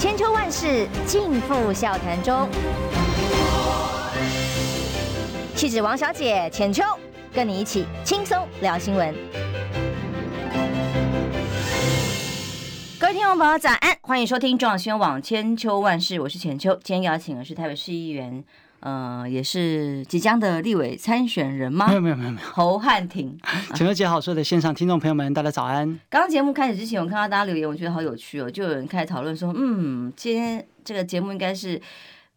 千秋万世尽付笑谈中。气质王小姐浅秋，跟你一起轻松聊新闻。各位听众朋友，早安，欢迎收听中央新闻网千秋万世，我是浅秋。今天邀请的是台北市议员。呃，也是即将的立委参选人吗？没有没有没有没有。侯汉廷，浅秋姐好，所有的线上听众朋友们，大家早安。刚刚节目开始之前，我看到大家留言，我觉得好有趣哦，就有人开始讨论说，嗯，今天这个节目应该是。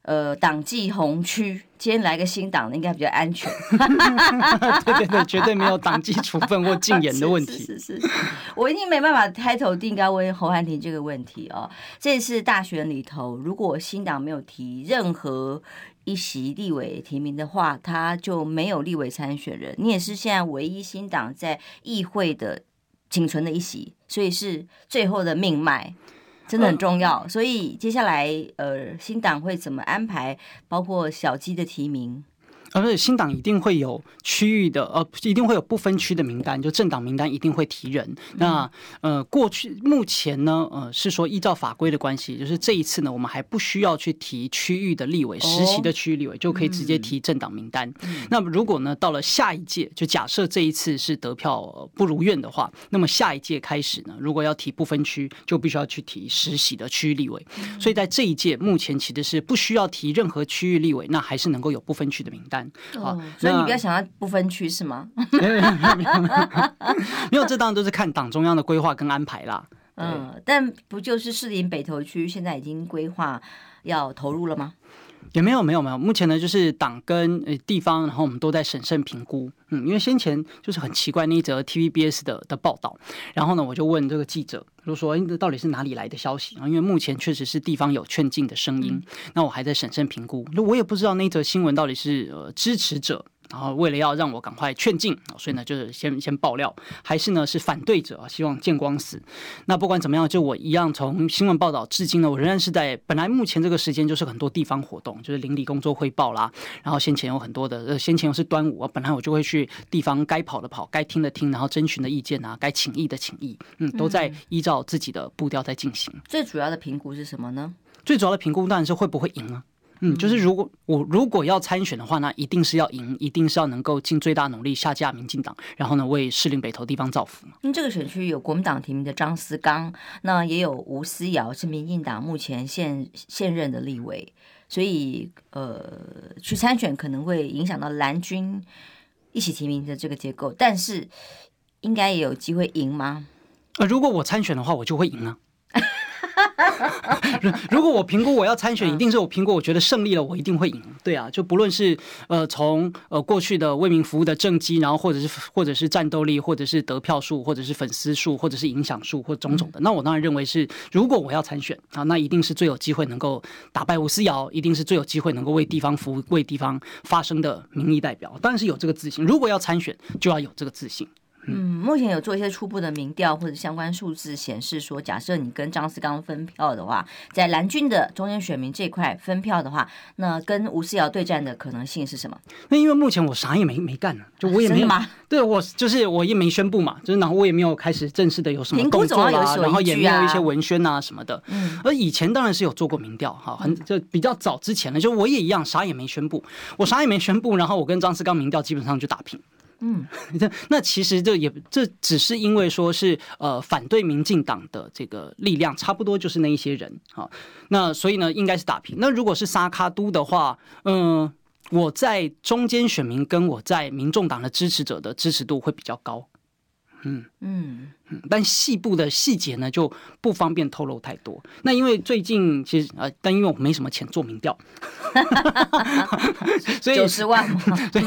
呃，党纪红区，今天来个新党的应该比较安全。对对对，绝对没有党纪处分或禁言的问题。是是是，我一定没办法开头定该问侯汉廷这个问题哦。这次大选里头，如果新党没有提任何一席立委提名的话，他就没有立委参选人。你也是现在唯一新党在议会的仅存的一席，所以是最后的命脉。真的很重要，所以接下来呃，新党会怎么安排，包括小鸡的提名？而且新党一定会有区域的，呃，一定会有不分区的名单，就政党名单一定会提人。那呃，过去目前呢，呃，是说依照法规的关系，就是这一次呢，我们还不需要去提区域的立委，实习的区域立委就可以直接提政党名单。那么如果呢，到了下一届，就假设这一次是得票不如愿的话，那么下一届开始呢，如果要提不分区，就必须要去提实习的区域立委。所以在这一届目前其实是不需要提任何区域立委，那还是能够有不分区的名单。哦，所以你不要想要不分区是吗？没有没有没有没有，没有，这当然都是看党中央的规划跟安排啦。嗯，但不就是士林北投区现在已经规划要投入了吗？也没有没有没有，目前呢就是党跟呃地方，然后我们都在审慎评估。嗯，因为先前就是很奇怪那一则 TVBS 的的报道，然后呢我就问这个记者，就说哎，这到底是哪里来的消息啊？因为目前确实是地方有劝进的声音，那我还在审慎评估，那我也不知道那则新闻到底是呃支持者。然后为了要让我赶快劝进，所以呢就是先先爆料，还是呢是反对者啊，希望见光死。那不管怎么样，就我一样从新闻报道至今呢，我仍然是在本来目前这个时间就是很多地方活动，就是邻里工作汇报啦。然后先前有很多的，呃，先前又是端午啊，本来我就会去地方该跑的跑，该听的听，然后征询的意见啊，该请意的请意，嗯，都在依照自己的步调在进行。最主要的评估是什么呢？最主要的评估当然是会不会赢啊。嗯，就是如果我如果要参选的话，那一定是要赢，一定是要能够尽最大努力下架民进党，然后呢为士林北投地方造福。因为这个选区有国民党提名的张思刚，那也有吴思瑶是民进党目前现现任的立委，所以呃去参选可能会影响到蓝军一起提名的这个结构，但是应该也有机会赢吗？呃，如果我参选的话，我就会赢啊。如果我评估我要参选，一定是我评估我觉得胜利了，我一定会赢。对啊，就不论是呃从呃过去的为民服务的政绩，然后或者是或者是战斗力，或者是得票数，或者是粉丝数，或者是影响数，或种种的，那我当然认为是，如果我要参选啊，那一定是最有机会能够打败吴思瑶，一定是最有机会能够为地方服务、为地方发声的民意代表。当然是有这个自信。如果要参选，就要有这个自信。嗯，目前有做一些初步的民调或者相关数字显示说，假设你跟张思刚分票的话，在蓝军的中间选民这块分票的话，那跟吴思瑶对战的可能性是什么？那因为目前我啥也没没干呢，就我也没有，啊、对我就是我也没宣布嘛，就是然后我也没有开始正式的有什么动作啦，啊、然后也没有一些文宣啊什么的。嗯，而以前当然是有做过民调哈，很就比较早之前呢，就我也一样啥也没宣布，我啥也没宣布，然后我跟张思刚民调基本上就打平。嗯，那那其实这也这只是因为说是呃反对民进党的这个力量差不多就是那一些人啊，那所以呢应该是打平。那如果是沙卡都的话，嗯，我在中间选民跟我在民众党的支持者的支持度会比较高。嗯嗯嗯，但细部的细节呢就不方便透露太多。那因为最近其实呃，但因为我没什么钱做民调，所以九十万对，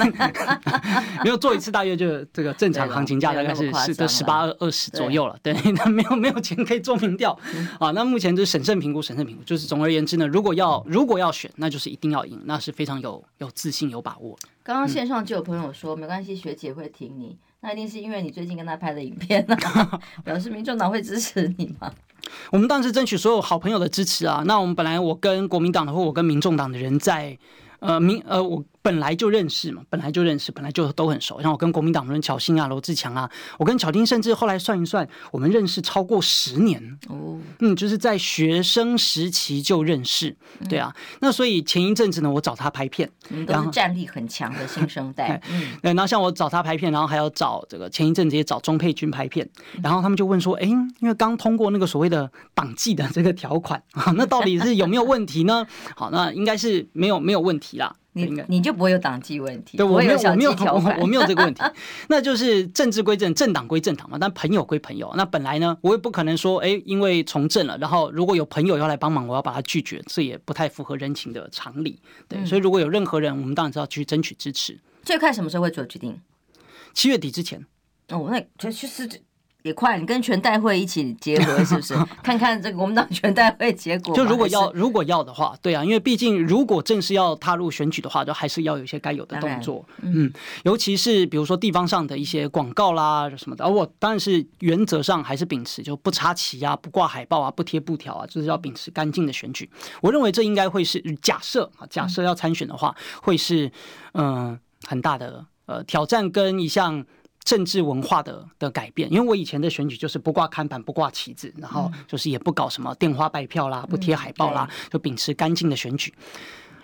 没有做一次大约就这个正常行情价大概是是的十八二二十左右了。对，那没有没有钱可以做民调啊。那目前就是审慎评估，审慎评估就是总而言之呢，如果要如果要选，那就是一定要赢，那是非常有有自信有把握。刚刚线上就有朋友说，没关系，学姐会挺你。那一定是因为你最近跟他拍的影片啊，表示民众党会支持你吗？我们当时争取所有好朋友的支持啊。那我们本来我跟国民党的或我跟民众党的人在呃民呃我。本来就认识嘛，本来就认识，本来就都很熟。像我跟国民党人巧芯啊、罗志强啊，我跟巧丁甚至后来算一算，我们认识超过十年哦。嗯，就是在学生时期就认识，对啊。那所以前一阵子呢，我找他拍片，都是战力很强的新生代。嗯，对。然后像我找他拍片，然后还要找这个前一阵子也找钟佩君拍片，然后他们就问说：“哎，因为刚通过那个所谓的党纪的这个条款啊，那到底是有没有问题呢？”好，那应该是没有没有问题啦。你你就不会有党纪问题，对，我没有我没有我我没有这个问题，那就是政治归政，政党归政党嘛。但朋友归朋友，那本来呢，我也不可能说，哎，因为从政了，然后如果有朋友要来帮忙，我要把他拒绝，这也不太符合人情的常理。对，嗯、所以如果有任何人，我们当然是要去争取支持。最快什么时候会做决定？七月底之前。哦，那就就是。也快，你跟全代会一起结合，是不是？看看这个国民党全代会结果。就如果要如果要的话，对啊，因为毕竟如果正式要踏入选举的话，就还是要有一些该有的动作。嗯，尤其是比如说地方上的一些广告啦什么的，而我当然是原则上还是秉持就不插旗啊、不挂海报啊、不贴布条啊，就是要秉持干净的选举。我认为这应该会是假设啊，假设要参选的话，会是嗯很大的呃挑战跟一项。政治文化的的改变，因为我以前的选举就是不挂看板、不挂旗子，然后就是也不搞什么电话拜票啦、不贴海报啦，就秉持干净的选举。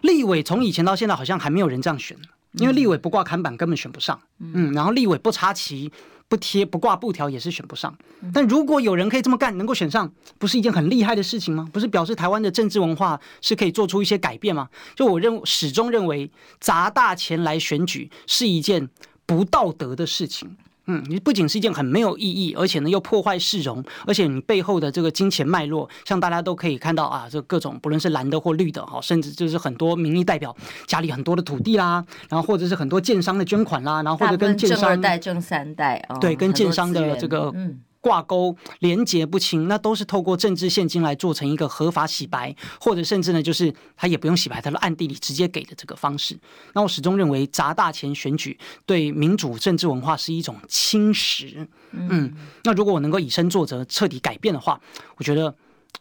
立委从以前到现在好像还没有人这样选，因为立委不挂看板根本选不上，嗯，然后立委不插旗、不贴、不挂布条也是选不上。但如果有人可以这么干，能够选上，不是一件很厉害的事情吗？不是表示台湾的政治文化是可以做出一些改变吗？就我认始终认为砸大钱来选举是一件。不道德的事情，嗯，你不仅是一件很没有意义，而且呢又破坏市容，而且你背后的这个金钱脉络，像大家都可以看到啊，这各种不论是蓝的或绿的，哈，甚至就是很多民意代表家里很多的土地啦，然后或者是很多建商的捐款啦，然后或者跟建商代、正三代，哦、对，跟建商的这个嗯。挂钩廉洁不清，那都是透过政治献金来做成一个合法洗白，或者甚至呢，就是他也不用洗白，他的暗地里直接给的这个方式。那我始终认为砸大钱选举对民主政治文化是一种侵蚀。嗯，那如果我能够以身作则，彻底改变的话，我觉得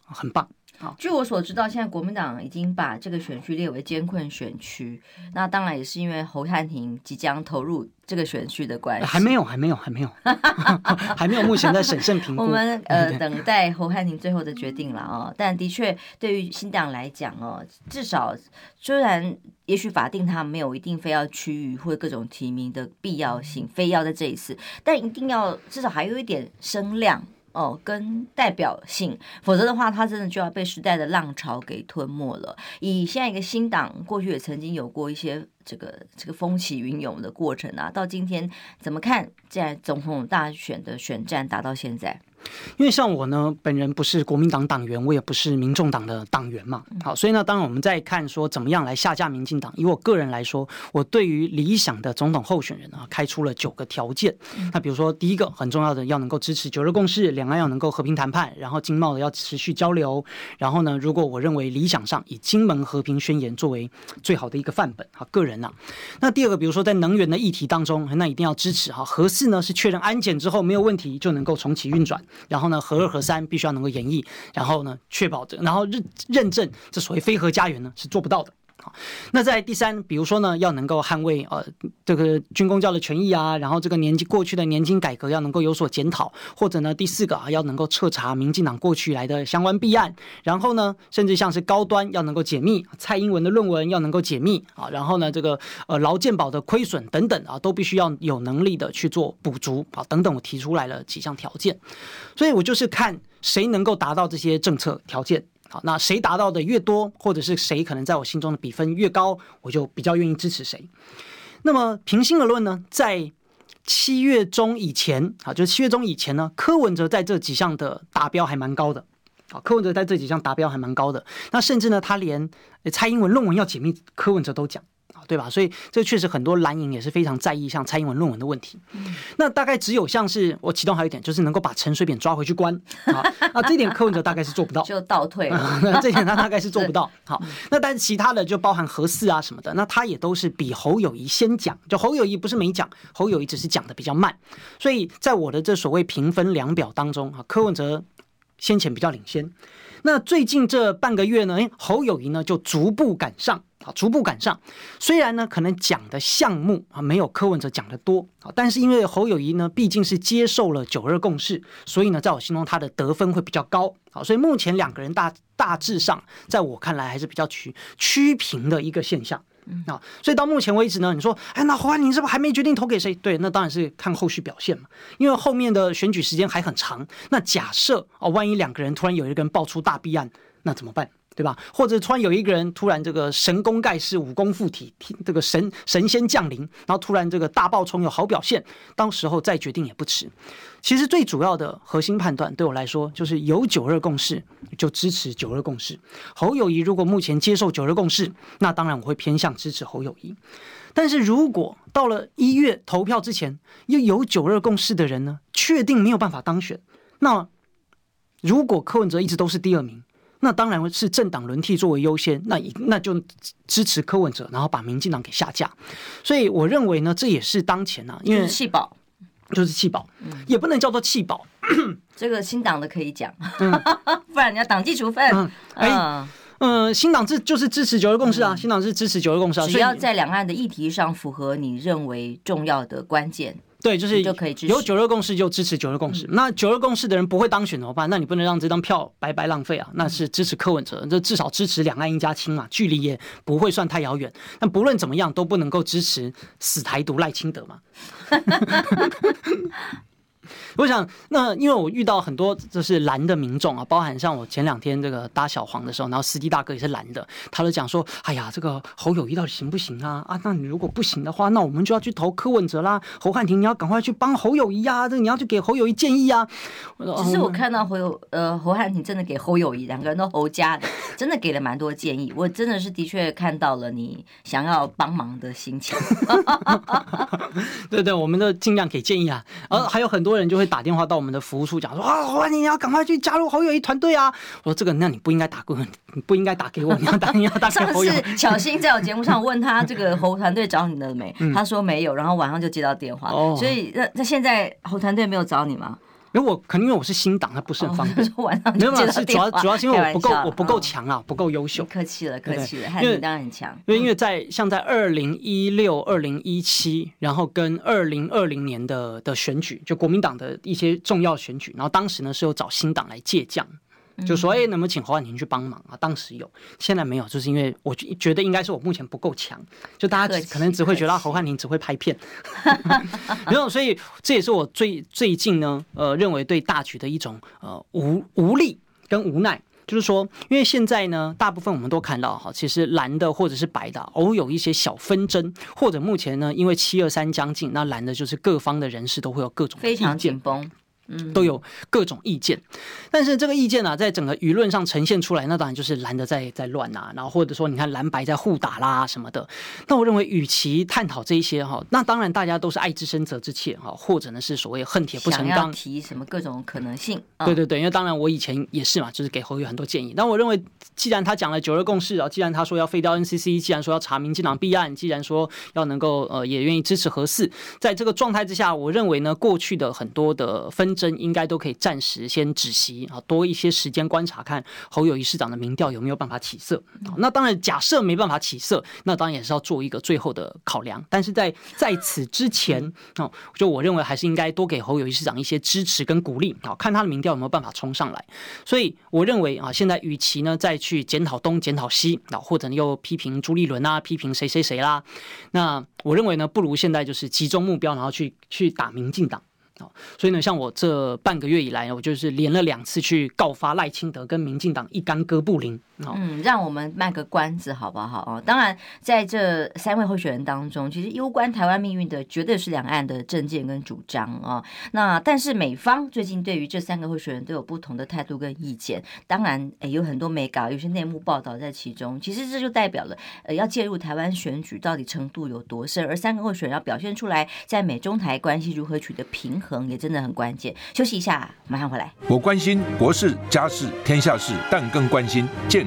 很棒。据我所知道，现在国民党已经把这个选区列为艰困选区。那当然也是因为侯汉廷即将投入这个选区的关系。还没有，还没有，还没有，还没有。目前在审慎评估。我们呃等待侯汉廷最后的决定了哦。但的确，对于新党来讲哦，至少虽然也许法定他没有一定非要区域或各种提名的必要性，非要在这一次，但一定要至少还有一点声量。哦，跟代表性，否则的话，他真的就要被时代的浪潮给吞没了。以现在一个新党，过去也曾经有过一些这个这个风起云涌的过程啊，到今天怎么看？在总统大选的选战打到现在。因为像我呢，本人不是国民党党员，我也不是民众党的党员嘛。好，所以呢，当然我们在看说怎么样来下架民进党。以我个人来说，我对于理想的总统候选人啊，开出了九个条件。那比如说，第一个很重要的，要能够支持九二共识，两岸要能够和平谈判，然后经贸的要持续交流。然后呢，如果我认为理想上以金门和平宣言作为最好的一个范本，啊，个人呐。那第二个，比如说在能源的议题当中，那一定要支持哈，核四呢是确认安检之后没有问题就能够重启运转。然后呢，核二核三必须要能够演绎，然后呢，确保这，然后认认证这所谓非核家园呢是做不到的。好，那在第三，比如说呢，要能够捍卫呃这个军公教的权益啊，然后这个年金过去的年金改革要能够有所检讨，或者呢，第四个啊，要能够彻查民进党过去来的相关弊案，然后呢，甚至像是高端要能够解密，蔡英文的论文要能够解密啊，然后呢，这个呃劳健保的亏损等等啊，都必须要有能力的去做补足啊，等等，我提出来了几项条件，所以我就是看谁能够达到这些政策条件。好，那谁达到的越多，或者是谁可能在我心中的比分越高，我就比较愿意支持谁。那么平心而论呢，在七月中以前，啊，就是七月中以前呢，柯文哲在这几项的达标还蛮高的。啊，柯文哲在这几项达标还蛮高的。那甚至呢，他连蔡英文论文要解密，柯文哲都讲。对吧？所以这确实很多蓝营也是非常在意像蔡英文论文的问题。嗯、那大概只有像是我其中还有一点，就是能够把陈水扁抓回去关。啊，那这一点柯文哲大概是做不到，就倒退了。那这点他大概是做不到。好，那但是其他的就包含核四啊什么的，那他也都是比侯友谊先讲。就侯友谊不是没讲，侯友谊只是讲的比较慢。所以在我的这所谓评分量表当中啊，柯文哲先前比较领先。那最近这半个月呢，侯友谊呢就逐步赶上啊，逐步赶上。虽然呢，可能讲的项目啊没有柯文哲讲的多啊，但是因为侯友谊呢毕竟是接受了九二共识，所以呢，在我心中他的得分会比较高啊。所以目前两个人大大致上，在我看来还是比较趋趋平的一个现象。啊，所以到目前为止呢，你说，哎，那侯汉廷是不是还没决定投给谁？对，那当然是看后续表现嘛，因为后面的选举时间还很长。那假设哦，万一两个人突然有一个人爆出大弊案，那怎么办？对吧？或者突然有一个人突然这个神功盖世、武功附体，这个神神仙降临，然后突然这个大爆冲有好表现，到时候再决定也不迟。其实最主要的核心判断对我来说，就是有九二共识就支持九二共识。侯友谊如果目前接受九二共识，那当然我会偏向支持侯友谊。但是如果到了一月投票之前，又有九二共识的人呢，确定没有办法当选，那如果柯文哲一直都是第二名。那当然是政党轮替作为优先，那那就支持柯文哲，然后把民进党给下架。所以我认为呢，这也是当前啊，因为弃保就是弃保，也不能叫做弃保。这个新党的可以讲，不然人家党纪处分。嗯，哎，嗯，新党这就是支持九二共识啊，新党是支持九二共识啊，只要在两岸的议题上符合你认为重要的关键。对，就是有九二共识就支持九二共识。那九二共识的人不会当选怎么办？那你不能让这张票白白浪费啊！那是支持柯文哲，这至少支持两岸一家亲嘛，距离也不会算太遥远。但不论怎么样，都不能够支持死台独赖清德嘛。我想，那因为我遇到很多就是蓝的民众啊，包含像我前两天这个搭小黄的时候，然后司机大哥也是蓝的，他就讲说：“哎呀，这个侯友谊到底行不行啊？啊，那你如果不行的话，那我们就要去投柯文哲啦。侯汉廷，你要赶快去帮侯友谊啊，这个你要去给侯友谊建议啊。”其实我看到侯友呃侯汉廷真的给侯友谊两个人都侯家的，真的给了蛮多建议。我真的是的确看到了你想要帮忙的心情。对对，我们都尽量给建议啊。而还有很多多人就会。打电话到我们的服务处讲说啊，欢迎你要赶快去加入侯友谊团队啊！我说这个，那你不应该打过，你不应该打给我，你要打你要打给侯友。上次小新在我节目上问他这个侯团队找你了没？他说没有，然后晚上就接到电话。所以那那现在侯团队没有找你吗？因为我可能因为我是新党，他不是很方便。哦、晚上就接到电话。主要主要是因为我不够我不够强啊，不够优秀。客气了，客气了，因为当然很强。因为因为在像在二零一六、二零一七，然后跟二零二零年的的选举，就国民党的一些重要选举，然后当时呢是有找新党来借将。就说哎，能不能请侯汉廷去帮忙啊？当时有，现在没有，就是因为我觉得应该是我目前不够强，就大家可能只会觉得侯汉廷只会拍片，没有，所以这也是我最最近呢，呃，认为对大局的一种呃无无力跟无奈，就是说，因为现在呢，大部分我们都看到哈，其实蓝的或者是白的偶有一些小纷争，或者目前呢，因为七二三将近，那蓝的就是各方的人士都会有各种非常紧绷。都有各种意见，但是这个意见呢、啊，在整个舆论上呈现出来，那当然就是蓝的在在乱呐、啊，然后或者说你看蓝白在互打啦什么的。那我认为，与其探讨这一些哈，那当然大家都是爱之深责之切哈，或者呢是所谓恨铁不成钢，提什么各种可能性。对对对，因为当然我以前也是嘛，就是给侯友很多建议。但我认为，既然他讲了九二共识啊，既然他说要废掉 NCC，既然说要查民进党弊案，既然说要能够呃也愿意支持核四，在这个状态之下，我认为呢，过去的很多的纷争应该都可以。暂时先止息啊，多一些时间观察，看侯友谊市长的民调有没有办法起色。那当然，假设没办法起色，那当然也是要做一个最后的考量。但是在在此之前哦，就我认为还是应该多给侯友谊市长一些支持跟鼓励啊，看他的民调有没有办法冲上来。所以我认为啊，现在与其呢再去检讨东检讨西啊，或者又批评朱立伦啊，批评谁谁谁啦，那我认为呢，不如现在就是集中目标，然后去去打民进党。所以呢，像我这半个月以来，我就是连了两次去告发赖清德跟民进党一干哥布林。嗯，让我们卖个关子好不好啊？当然，在这三位候选人当中，其实攸关台湾命运的绝对是两岸的政见跟主张啊。那但是美方最近对于这三个候选人都有不同的态度跟意见。当然，诶，有很多美稿，有些内幕报道在其中。其实这就代表了，呃，要介入台湾选举到底程度有多深，而三个候选人要表现出来，在美中台关系如何取得平衡，也真的很关键。休息一下，马上回来。我关心国事、家事、天下事，但更关心健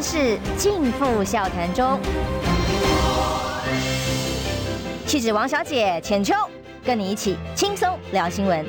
万世尽付笑谈中，气质王小姐浅秋，跟你一起轻松聊新闻。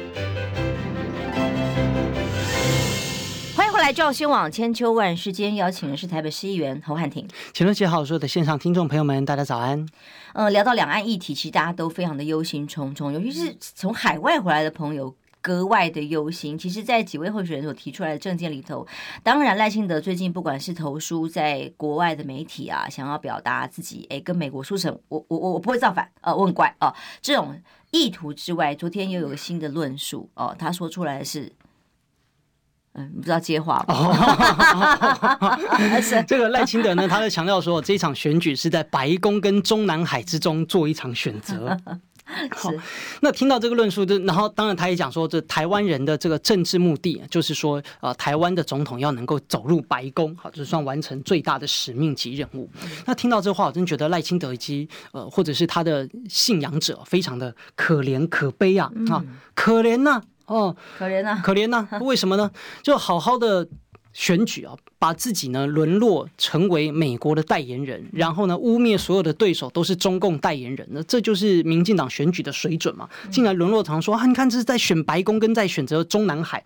欢迎回来赵新网千秋万世间，邀请的是台北市议员侯汉廷。请问，姐好，所有的线上听众朋友们，大家早安。呃，聊到两岸议题，其实大家都非常的忧心忡忡，尤其是从海外回来的朋友格外的忧心。其实，在几位候选人所提出来的政见里头，当然赖清德最近不管是投书在国外的媒体啊，想要表达自己，哎，跟美国书城，我我我我不会造反，呃，我很乖哦，这种意图之外，昨天又有个新的论述哦，他说出来的是。嗯，你不知道接话吗？这个赖清德呢，他在强调说，这场选举是在白宫跟中南海之中做一场选择。好，那听到这个论述，就然后当然他也讲说，这台湾人的这个政治目的就是说，呃，台湾的总统要能够走入白宫，好，就算完成最大的使命及任务。那听到这话，我真觉得赖清德以及呃，或者是他的信仰者，非常的可怜可悲啊啊，可怜呐。哦，可怜呐，可怜呐，为什么呢？就好好的选举啊。把自己呢沦落成为美国的代言人，然后呢污蔑所有的对手都是中共代言人，那这就是民进党选举的水准嘛？竟然沦落成说啊，你看这是在选白宫跟在选择中南海，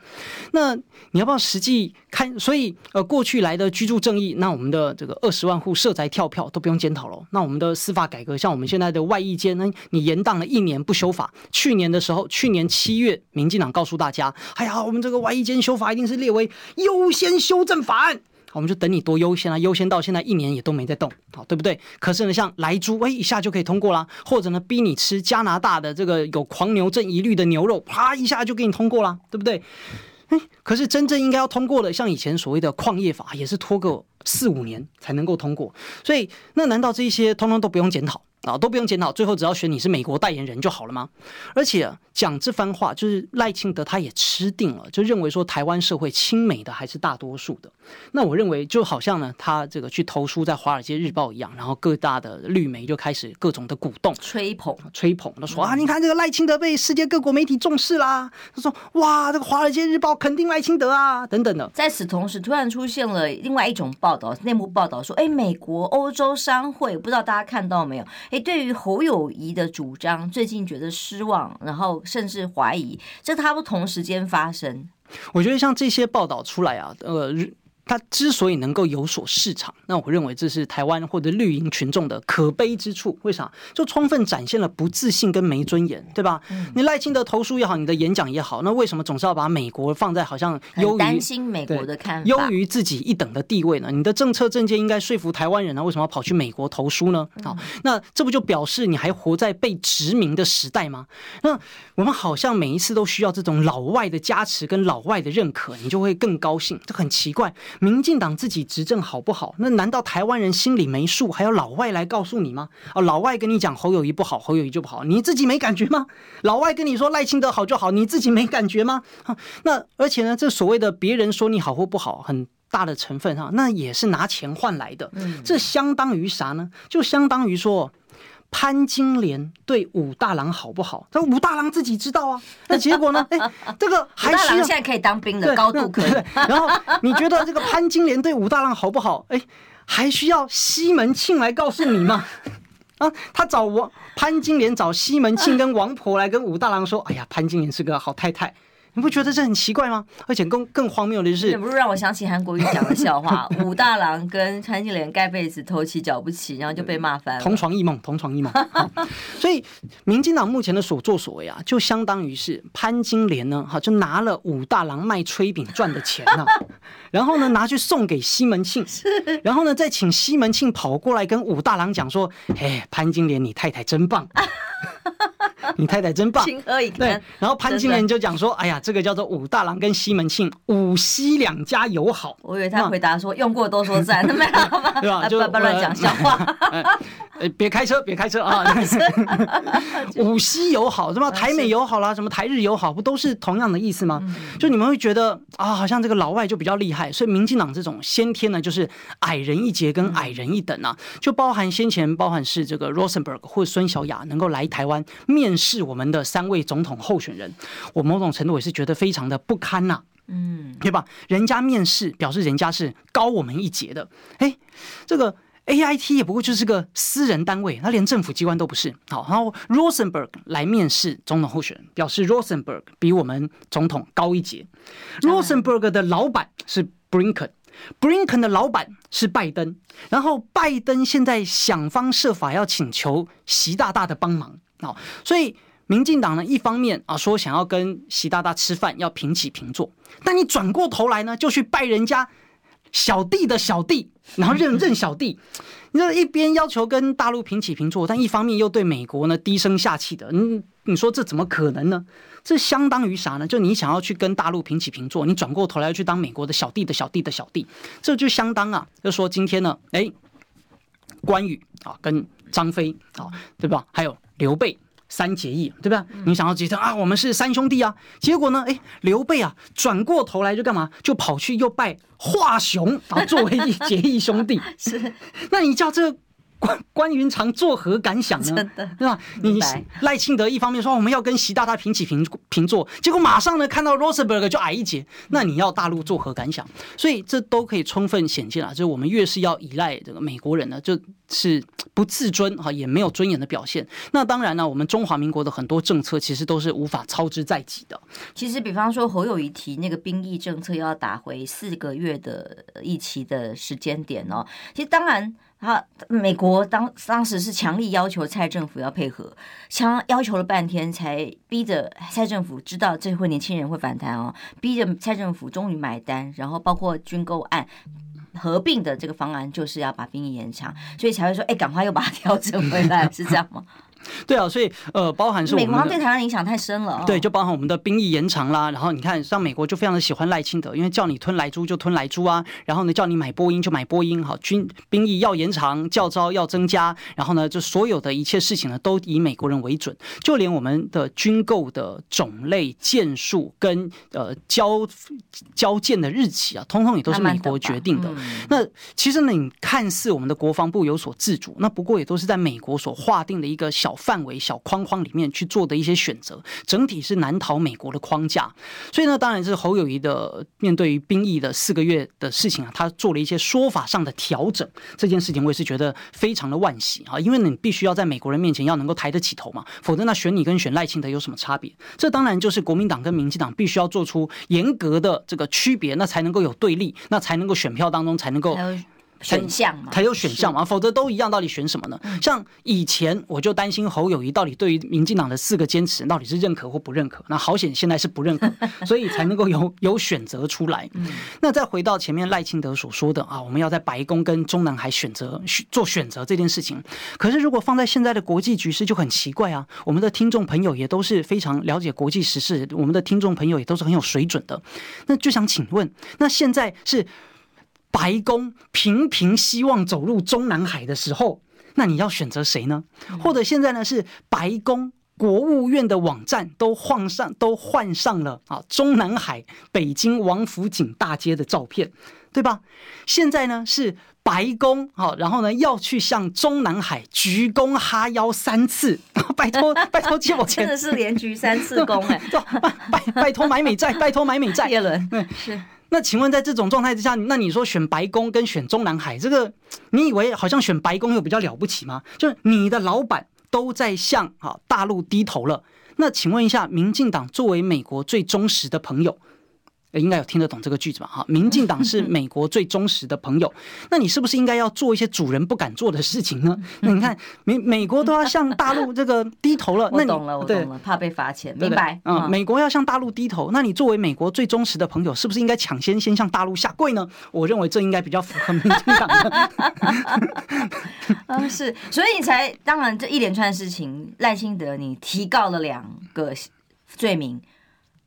那你要不要实际看？所以呃，过去来的居住正义，那我们的这个二十万户社宅跳票都不用检讨了。那我们的司法改革，像我们现在的外役监，那你延宕了一年不修法，去年的时候，去年七月，民进党告诉大家，哎呀，我们这个外役监修法一定是列为优先修正法案。我们就等你多优先啊，优先到现在一年也都没在动，好，对不对？可是呢，像莱猪，哎，一下就可以通过啦，或者呢，逼你吃加拿大的这个有狂牛症疑虑的牛肉，啪一下就给你通过啦，对不对？哎，可是真正应该要通过的，像以前所谓的矿业法，也是拖个四五年才能够通过，所以那难道这些通通都不用检讨？啊，都不用检讨，最后只要选你是美国代言人就好了吗？而且讲这番话，就是赖清德他也吃定了，就认为说台湾社会亲美的还是大多数的。那我认为就好像呢，他这个去投书在《华尔街日报》一样，然后各大的绿媒就开始各种的鼓动、吹捧、吹捧，他说啊，你看这个赖清德被世界各国媒体重视啦。他说哇，这个《华尔街日报》肯定赖清德啊，等等的。在此同时，突然出现了另外一种报道，内幕报道说，哎，美国、欧洲商会，不知道大家看到没有？哎，对于侯友谊的主张，最近觉得失望，然后甚至怀疑，这他不同时间发生。我觉得像这些报道出来啊，呃。他之所以能够有所市场，那我认为这是台湾或者绿营群众的可悲之处。为啥？就充分展现了不自信跟没尊严，对吧？嗯、你赖清德投书也好，你的演讲也好，那为什么总是要把美国放在好像优于担心美国的看法，优于自己一等的地位呢？你的政策政见应该说服台湾人啊，为什么要跑去美国投书呢？好，那这不就表示你还活在被殖民的时代吗？那我们好像每一次都需要这种老外的加持跟老外的认可，你就会更高兴，这很奇怪。民进党自己执政好不好？那难道台湾人心里没数，还要老外来告诉你吗？哦，老外跟你讲侯友谊不好，侯友谊就不好，你自己没感觉吗？老外跟你说赖清德好就好，你自己没感觉吗？那而且呢，这所谓的别人说你好或不好，很大的成分哈，那也是拿钱换来的。这相当于啥呢？就相当于说。潘金莲对武大郎好不好？这武大郎自己知道啊。那结果呢？哎，这个 还需要现在可以当兵的高度可以。然后你觉得这个潘金莲对武大郎好不好？哎，还需要西门庆来告诉你吗？啊，他找王潘金莲找西门庆跟王婆来跟武大郎说：“哎呀，潘金莲是个好太太。”你不觉得这很奇怪吗？而且更更荒谬的是，忍不是让我想起韩国瑜讲的笑话：武大郎跟潘金莲盖被子头起脚不起，然后就被骂翻了。同床异梦，同床异梦。所以，民进党目前的所作所为啊，就相当于是潘金莲呢，哈，就拿了武大郎卖炊饼赚的钱呢，然后呢拿去送给西门庆，然后呢再请西门庆跑过来跟武大郎讲说：“哎，潘金莲，你太太真棒。” 你太太真棒，情何以堪？对，然后潘金莲就讲说：“哎呀，这个叫做武大郎跟西门庆，武西两家友好。”我以为他回答说：“用过都说赞，没有吗？” 对吧？就乱讲笑话。呃，别开车，别开车啊！五西友好什么台美友好啦，什么台日友好，不都是同样的意思吗？就你们会觉得啊，好像这个老外就比较厉害，所以民进党这种先天呢，就是矮人一截跟矮人一等啊，就包含先前包含是这个 Rosenberg 或孙小雅能够来台湾面试我们的三位总统候选人，我某种程度也是觉得非常的不堪呐。嗯，对吧？人家面试表示人家是高我们一截的，哎，这个 AIT 也不过就是个私人单位，他连政府机关都不是。好，然后 Rosenberg 来面试总统候选人，表示 Rosenberg 比我们总统高一截。Rosenberg 的老板是 Brinken。Brinken 的老板是拜登，然后拜登现在想方设法要请求习大大的帮忙，好，所以。民进党呢，一方面啊说想要跟习大大吃饭，要平起平坐，但你转过头来呢，就去拜人家小弟的小弟，然后认认小弟，你这一边要求跟大陆平起平坐，但一方面又对美国呢低声下气的，嗯，你说这怎么可能呢？这相当于啥呢？就你想要去跟大陆平起平坐，你转过头来要去当美国的小弟的小弟的小弟，这就相当啊，就说今天呢，哎，关羽啊跟张飞啊，对吧？还有刘备。三结义，对吧？你想要结成啊，我们是三兄弟啊。结果呢，哎，刘备啊，转过头来就干嘛？就跑去又拜华雄啊，作为一结义兄弟。是，那你叫这个。关 关云长作何感想呢？真的，对吧？你赖清德一方面说我们要跟习大大平起平平坐，结果马上呢看到 Rosenberg 就矮一截，那你要大陆作何感想？所以这都可以充分显现啊，就是我们越是要依赖这个美国人呢，就是不自尊哈，也没有尊严的表现。那当然呢，我们中华民国的很多政策其实都是无法操之在己的。其实，比方说侯友宜提那个兵役政策要打回四个月的一期的时间点哦，其实当然。他美国当当时是强力要求蔡政府要配合，强要求了半天，才逼着蔡政府知道这会年轻人会反弹哦，逼着蔡政府终于买单，然后包括军购案合并的这个方案，就是要把兵役延长，所以才会说，哎，赶快又把它调整回来，是这样吗？对啊，所以呃，包含是美国对台湾影响太深了。对，就包含我们的兵役延长啦。然后你看，像美国就非常的喜欢赖清德，因为叫你吞莱猪就吞莱猪啊。然后呢，叫你买波音就买波音。好，军兵役要延长，教招要增加。然后呢，就所有的一切事情呢，都以美国人为准。就连我们的军购的种类、件数跟呃交交件的日期啊，通通也都是美国决定的。嗯、那其实呢，你看似我们的国防部有所自主，那不过也都是在美国所划定的一个小。范围小框框里面去做的一些选择，整体是难逃美国的框架。所以呢，当然是侯友谊的面对于兵役的四个月的事情啊，他做了一些说法上的调整。这件事情我也是觉得非常的惋惜啊，因为你必须要在美国人面前要能够抬得起头嘛，否则那选你跟选赖清德有什么差别？这当然就是国民党跟民进党必须要做出严格的这个区别，那才能够有对立，那才能够选票当中才能够。选项嘛，才有选项嘛，否则都一样，到底选什么呢？像以前我就担心侯友谊到底对于民进党的四个坚持到底是认可或不认可，那好险现在是不认可，所以才能够有有选择出来。那再回到前面赖清德所说的啊，我们要在白宫跟中南海选择做选择这件事情，可是如果放在现在的国际局势就很奇怪啊。我们的听众朋友也都是非常了解国际时事，我们的听众朋友也都是很有水准的，那就想请问，那现在是？白宫频频希望走入中南海的时候，那你要选择谁呢？或者现在呢是白宫国务院的网站都换上都换上了啊中南海北京王府井大街的照片，对吧？现在呢是白宫好，然后呢要去向中南海鞠躬哈腰三次，拜托 拜托借我钱，真的是连鞠三次躬 哎，拜拜托买美债，拜托买美债，叶伦对是。那请问，在这种状态之下，那你说选白宫跟选中南海，这个你以为好像选白宫又比较了不起吗？就是你的老板都在向啊大陆低头了。那请问一下，民进党作为美国最忠实的朋友。应该有听得懂这个句子吧？哈，民进党是 美国最忠实的朋友，那你是不是应该要做一些主人不敢做的事情呢？那你看，美美国都要向大陆这个低头了，那你我懂了，我懂了，怕被罚钱，明白？嗯，美国要向大陆低头，那你作为美国最忠实的朋友，是不是应该抢先先向大陆下跪呢？我认为这应该比较符合民进党的。嗯，是，所以你才当然这一连串事情，赖清德你提告了两个罪名。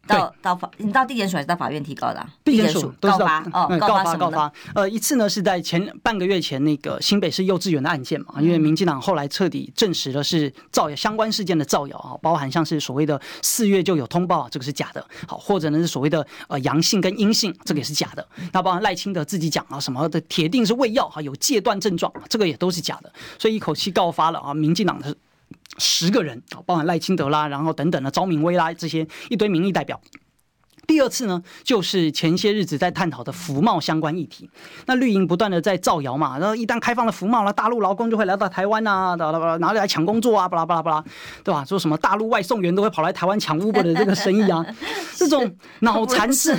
到到法，你到地检署还是到法院提告的？地检署告发哦，告发告发。呃，一次呢是在前半个月前那个新北市幼稚园的案件嘛，因为民进党后来彻底证实了是造谣相关事件的造谣啊，包含像是所谓的四月就有通报，这个是假的。好，或者呢是所谓的呃阳性跟阴性，这个也是假的。那包含赖清德自己讲啊什么的铁定是喂药啊，有戒断症状，这个也都是假的。所以一口气告发了啊，民进党的。十个人啊，包含赖清德啦，然后等等的昭明威啦，这些一堆民意代表。第二次呢，就是前些日子在探讨的服贸相关议题。那绿营不断的在造谣嘛，然后一旦开放了服贸了，大陆劳工就会来到台湾啊，巴拉巴拉，哪里来抢工作啊，巴拉巴拉巴拉，对吧？说什么大陆外送员都会跑来台湾抢 Uber 的 这个生意啊，这种脑残至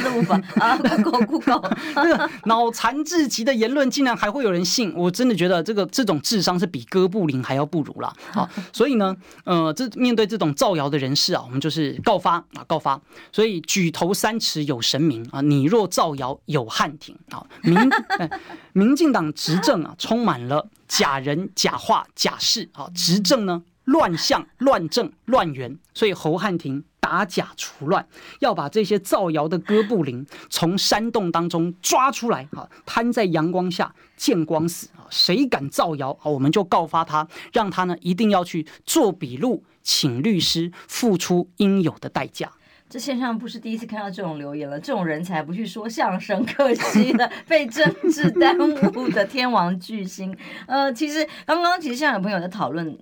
啊，酷酷酷，这个脑残至极的言论，竟然还会有人信？我真的觉得这个这种智商是比哥布林还要不如啦。好，所以呢，呃，这面对这种造谣的人士啊，我们就是告发啊，告发。所以举头。三尺有神明啊！你若造谣有汉庭啊！民 民进党执政啊，充满了假人、假话、假事啊！执政呢，乱象、乱政、乱源，所以侯汉廷打假除乱，要把这些造谣的哥布林从山洞当中抓出来啊，摊在阳光下见光死啊！谁敢造谣啊，我们就告发他，让他呢一定要去做笔录，请律师付出应有的代价。这线上不是第一次看到这种留言了，这种人才不去说相声，可惜了，被政治耽误的天王巨星。呃，其实刚刚其实现在有朋友在讨论，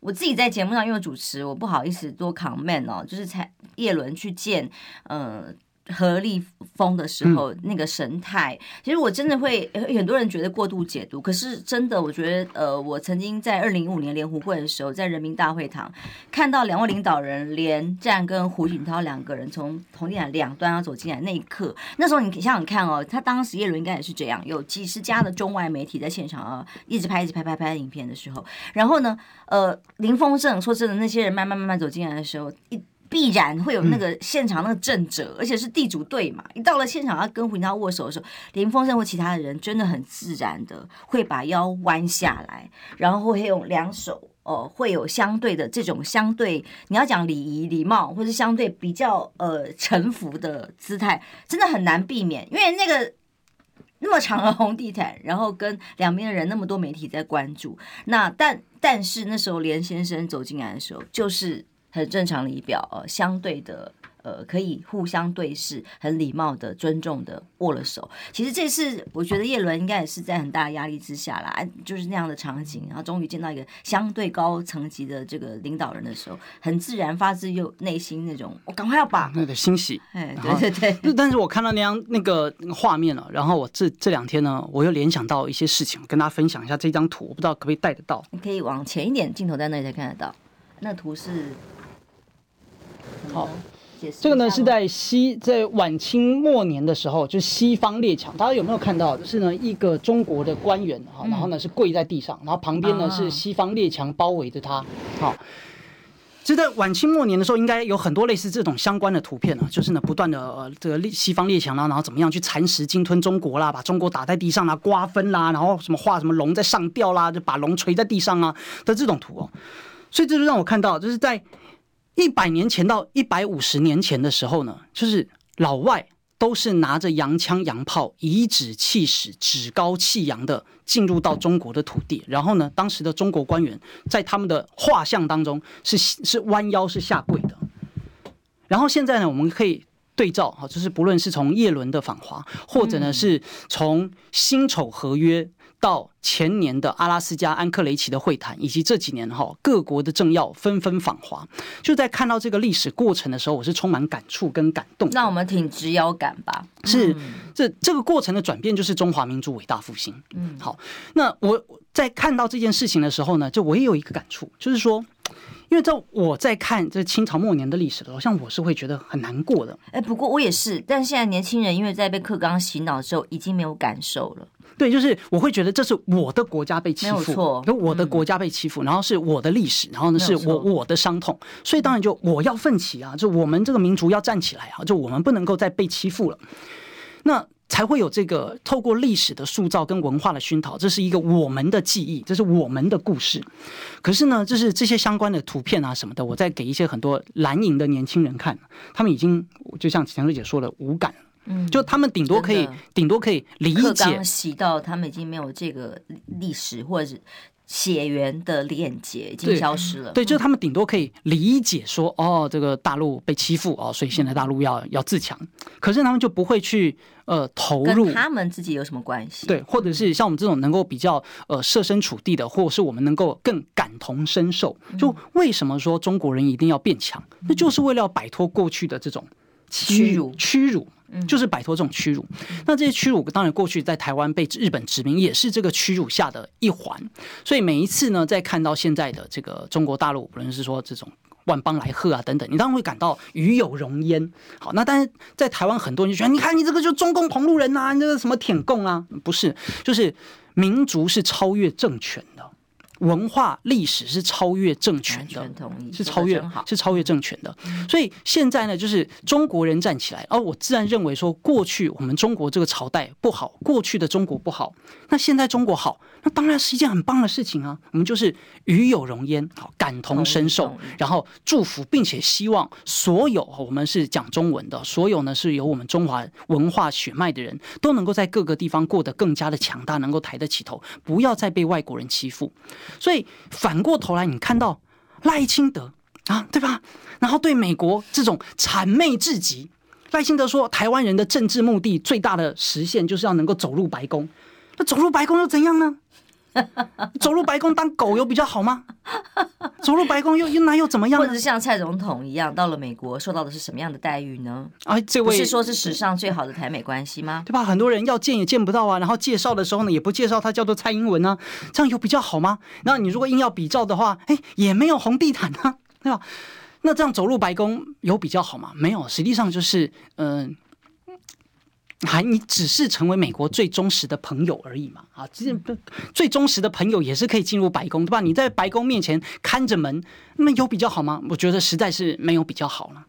我自己在节目上因为主持，我不好意思多 comment 哦，就是才叶伦去见，嗯。何立峰的时候，那个神态，其实我真的会 很多人觉得过度解读。可是真的，我觉得，呃，我曾经在二零一五年联湖会的时候，在人民大会堂看到两位领导人连战跟胡锦涛两个人从同地毯两端要走进来那一刻，那时候你想想看哦，他当时叶伦应该也是这样，有几十家的中外媒体在现场啊，一直拍，一直拍，拍拍影片的时候，然后呢，呃，林丰正说真的，那些人慢慢慢慢走进来的时候，一。必然会有那个现场那个震慑，而且是地主队嘛。一到了现场要跟胡锦涛握手的时候，林峰生或其他的人真的很自然的会把腰弯下来，然后会用两手哦，会有相对的这种相对你要讲礼仪礼貌，或是相对比较呃臣服的姿态，真的很难避免，因为那个那么长的红地毯，然后跟两边的人那么多媒体在关注，那但但是那时候连先生走进来的时候，就是。很正常的仪表，呃，相对的，呃，可以互相对视，很礼貌的、尊重的握了手。其实这次我觉得叶伦应该也是在很大的压力之下啦，就是那样的场景，然后终于见到一个相对高层级的这个领导人的时候，很自然发自又内心那种，我赶快要把那个欣喜，哎，对对对。但是我看到那样那个画面了，然后我这这两天呢，我又联想到一些事情，跟大家分享一下这张图，我不知道可不可以带得到。你可以往前一点，镜头在那里才看得到。那图是。好，这个呢是在西在晚清末年的时候，就是西方列强，大家有没有看到？就是呢一个中国的官员，哈，然后呢是跪在地上，然后旁边呢是西方列强包围着他。好，就在晚清末年的时候，应该有很多类似这种相关的图片呢，就是呢不断的呃这个西方列强啦，然后怎么样去蚕食、鲸吞中国啦，把中国打在地上啦，瓜分啦，然后什么画什么龙在上吊啦，就把龙垂在地上啊的这种图哦。所以这就让我看到，就是在。一百年前到一百五十年前的时候呢，就是老外都是拿着洋枪洋炮，颐指气使、趾高气扬的进入到中国的土地。然后呢，当时的中国官员在他们的画像当中是是弯腰是下跪的。然后现在呢，我们可以对照哈，就是不论是从叶伦的访华，或者呢是从辛丑合约。到前年的阿拉斯加安克雷奇的会谈，以及这几年哈各国的政要纷纷访华，就在看到这个历史过程的时候，我是充满感触跟感动。那我们挺直腰杆吧？是，这这个过程的转变就是中华民族伟大复兴。嗯，好，那我在看到这件事情的时候呢，就我也有一个感触，就是说，因为在我在看这清朝末年的历史的时候，像我是会觉得很难过的。哎，不过我也是，但现在年轻人因为在被课纲洗脑之后，已经没有感受了。对，就是我会觉得这是我的国家被欺负，没错，就我的国家被欺负，然后是我的历史，然后呢是我我的伤痛，所以当然就我要奋起啊，就我们这个民族要站起来啊，就我们不能够再被欺负了。那才会有这个透过历史的塑造跟文化的熏陶，这是一个我们的记忆，这是我们的故事。可是呢，就是这些相关的图片啊什么的，我在给一些很多蓝营的年轻人看，他们已经就像强瑞姐说的无感，嗯，就他们顶多可以顶多可以理解，洗到他们已经没有这个历史或者是。血缘的链接已经消失了。对，对，就是他们顶多可以理解说，哦，这个大陆被欺负哦，所以现在大陆要要自强。可是他们就不会去呃投入，跟他们自己有什么关系？对，或者是像我们这种能够比较呃设身处地的，或者是我们能够更感同身受，就为什么说中国人一定要变强？那就是为了要摆脱过去的这种屈辱，屈辱。就是摆脱这种屈辱，那这些屈辱当然过去在台湾被日本殖民也是这个屈辱下的一环，所以每一次呢，在看到现在的这个中国大陆，不论是说这种万邦来贺啊等等，你当然会感到与有荣焉。好，那但是在台湾很多人就觉得，你看你这个就中共同路人呐，你这个什么舔共啊？不是，就是民族是超越政权。文化历史是超越政权的，是超越是超越政权的。所以现在呢，就是中国人站起来，而我自然认为说，过去我们中国这个朝代不好，过去的中国不好，那现在中国好，那当然是一件很棒的事情啊。我们就是与有荣焉，好，感同身受，然后祝福，并且希望所有我们是讲中文的，所有呢是有我们中华文化血脉的人都能够在各个地方过得更加的强大，能够抬得起头，不要再被外国人欺负。所以反过头来，你看到赖清德啊，对吧？然后对美国这种谄媚至极，赖清德说，台湾人的政治目的最大的实现就是要能够走入白宫。那走入白宫又怎样呢？走入白宫当狗有比较好吗？走入白宫又又那又怎么样？或者是像蔡总统一样，到了美国受到的是什么样的待遇呢？啊，这位不是说是史上最好的台美关系吗？对吧？很多人要见也见不到啊，然后介绍的时候呢，也不介绍他叫做蔡英文啊，这样有比较好吗？那你如果硬要比照的话，哎，也没有红地毯啊，对吧？那这样走入白宫有比较好吗？没有，实际上就是嗯。呃还你只是成为美国最忠实的朋友而已嘛？啊，这最忠实的朋友也是可以进入白宫，对吧？你在白宫面前看着门，那么有比较好吗？我觉得实在是没有比较好了。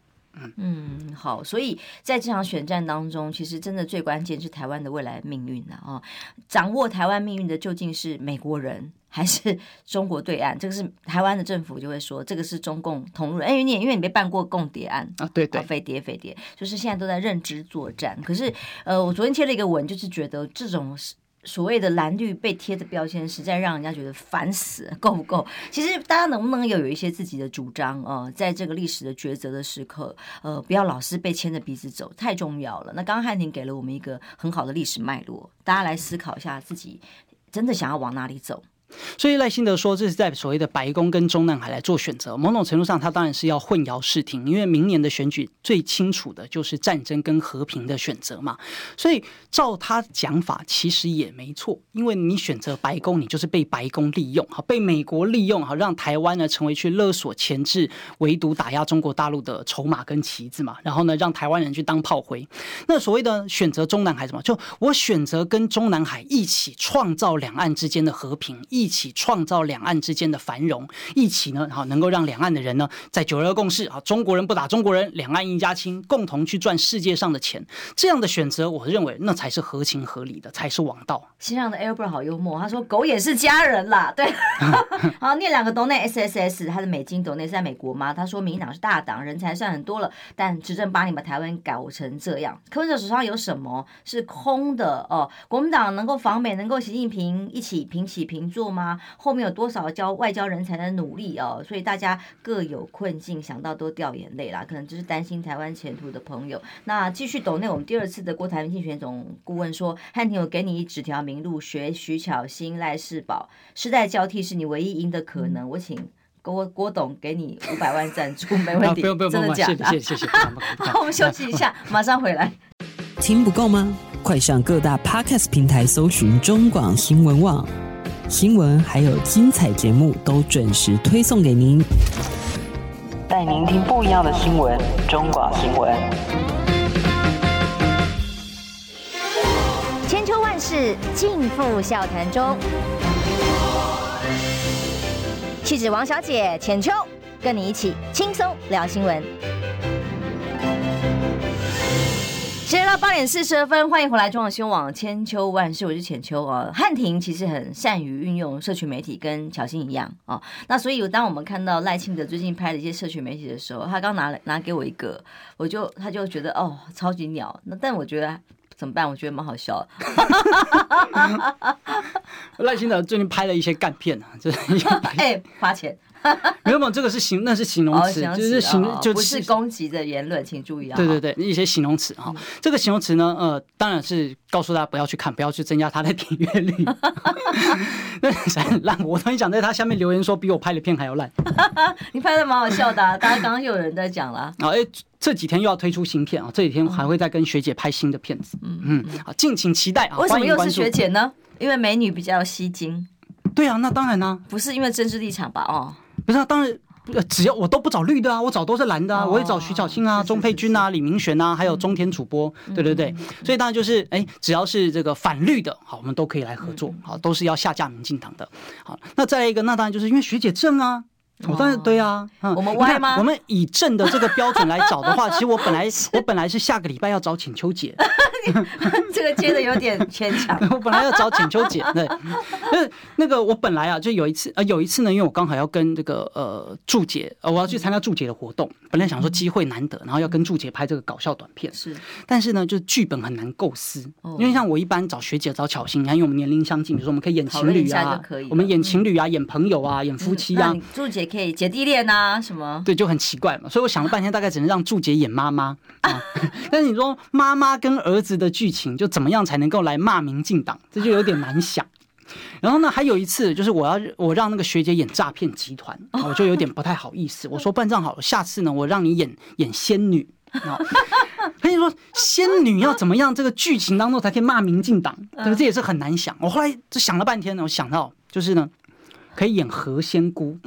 嗯，好，所以在这场选战当中，其实真的最关键是台湾的未来命运了啊！掌握台湾命运的究竟是美国人还是 中国对岸？这个是台湾的政府就会说，这个是中共同路人。哎，你因为你没办过共谍案啊，对对，匪谍匪谍，就是现在都在认知作战。可是，呃，我昨天贴了一个文，就是觉得这种所谓的蓝绿被贴的标签，实在让人家觉得烦死，够不够？其实大家能不能有有一些自己的主张啊、呃？在这个历史的抉择的时刻，呃，不要老是被牵着鼻子走，太重要了。那刚刚汉庭给了我们一个很好的历史脉络，大家来思考一下自己真的想要往哪里走。所以赖清德说，这是在所谓的白宫跟中南海来做选择。某种程度上，他当然是要混淆视听，因为明年的选举最清楚的就是战争跟和平的选择嘛。所以照他讲法，其实也没错，因为你选择白宫，你就是被白宫利用，好被美国利用，好让台湾呢成为去勒索、钳制、围堵、打压中国大陆的筹码跟棋子嘛。然后呢，让台湾人去当炮灰。那所谓的选择中南海什么？就我选择跟中南海一起创造两岸之间的和平。一起创造两岸之间的繁荣，一起呢，好能够让两岸的人呢，在九二二共识啊，中国人不打中国人，两岸一家亲，共同去赚世界上的钱，这样的选择，我认为那才是合情合理的，才是王道。新上的 Albert 好幽默，他说狗也是家人啦，对，好念两个斗内 S S S，他的美金斗内是在美国吗？他说民进党是大党，人才算很多了，但执政把你们台湾搞成这样，柯文哲手上有什么是空的哦？国民党能够访美，能够习近平一起平起平坐吗？后面有多少交外交人才的努力哦？所以大家各有困境，想到都掉眼泪啦。可能就是担心台湾前途的朋友。那继续抖内，我们第二次的郭台铭竞选总顾问说：“汉庭，我给你一指条明路，学徐巧芯、赖世宝，世代交替是你唯一赢的可能。”我请郭郭董给你五百万赞助，没问题。不用不用，真的假的？谢谢谢谢。好，我们休息一下，马上回来。听不够吗？快上各大 Podcast 平台搜寻中广新闻网。新闻还有精彩节目都准时推送给您，带您听不一样的新闻。中广新闻，千秋万世尽付笑谈中。气质王小姐浅秋，跟你一起轻松聊新闻。现在到八点四十二分，欢迎回来中广新闻网千秋万世，我是浅秋哦。汉庭其实很善于运用社群媒体，跟巧芯一样哦。那所以当我们看到赖清德最近拍的一些社群媒体的时候，他刚拿拿给我一个，我就他就觉得哦，超级鸟。那但我觉得怎么办？我觉得蛮好笑的。赖清德最近拍了一些干片啊，就是 哎花钱。没有没有，这个是形，那是形容词，哦、就是形，哦、就不是攻击的言论，请注意啊。对对对，一些形容词哈，嗯、这个形容词呢，呃，当然是告诉大家不要去看，不要去增加他的点阅率。那很烂，我突然想在他下面留言说，比我拍的片还要烂。你拍的蛮好笑的，啊，大家刚刚又有人在讲了。啊，哎，这几天又要推出新片啊，这几天还会再跟学姐拍新的片子。嗯嗯，好，敬请期待啊。为什么又是学姐呢？因为美女比较吸睛。对啊，那当然呢，啊，不是因为政治立场吧？哦。不是啊，当然，只要我都不找绿的啊，我找都是蓝的啊，我也找徐巧芯啊、钟佩君啊、李明璇啊，还有中天主播，对对？对，所以当然就是，哎，只要是这个反绿的，好，我们都可以来合作，好，都是要下架民进党的，好，那再来一个，那当然就是因为学姐正啊。我当然对啊，我们歪吗？我们以正的这个标准来找的话，其实我本来我本来是下个礼拜要找浅秋姐，这个接的有点牵强。我本来要找浅秋姐，对，那那个我本来啊，就有一次啊，有一次呢，因为我刚好要跟这个呃祝姐，呃，我要去参加祝姐的活动，本来想说机会难得，然后要跟祝姐拍这个搞笑短片，是，但是呢，就是剧本很难构思，因为像我一般找学姐找巧心，你看因为我们年龄相近，比如说我们可以演情侣啊，我们演情侣啊，演朋友啊，演夫妻啊，祝姐。可以姐弟恋啊，什么？对，就很奇怪嘛。所以我想了半天，大概只能让祝姐演妈妈啊。但是你说妈妈跟儿子的剧情，就怎么样才能够来骂民进党？这就有点难想。然后呢，还有一次就是我要我让那个学姐演诈骗集团，我就有点不太好意思。我说办账好了，下次呢，我让你演演仙女啊。可以说仙女要怎么样？这个剧情当中才可以骂民进党？对，这也是很难想。我后来就想了半天呢，我想到就是呢，可以演何仙姑。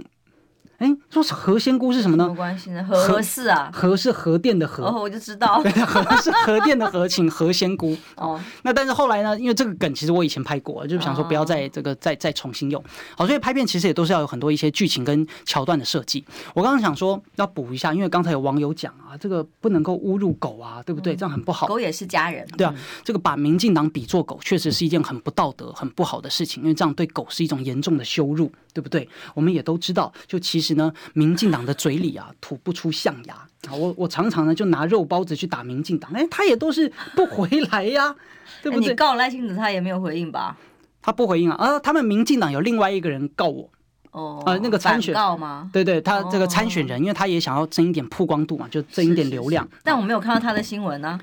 哎，说是何仙姑是什么呢？没关系呢，何是啊，何是核电的核，哦，我就知道，对，何是核电的核，请何仙姑。哦，那但是后来呢，因为这个梗其实我以前拍过，就是想说不要再这个再再重新用。好，所以拍片其实也都是要有很多一些剧情跟桥段的设计。我刚刚想说要补一下，因为刚才有网友讲啊，这个不能够侮辱狗啊，对不对？这样很不好。狗也是家人。对啊，这个把民进党比作狗，确实是一件很不道德、很不好的事情，因为这样对狗是一种严重的羞辱，对不对？我们也都知道，就其实呢，民进。民进党的嘴里啊，吐不出象牙啊！我我常常呢就拿肉包子去打民进党，哎，他也都是不回来呀，对不对？你告赖清德，他也没有回应吧？他不回应啊！啊，他们民进党有另外一个人告我，哦，呃，那个参选告吗？对对，他这个参选人，因为他也想要争一点曝光度嘛，就争一点流量。但我没有看到他的新闻呢。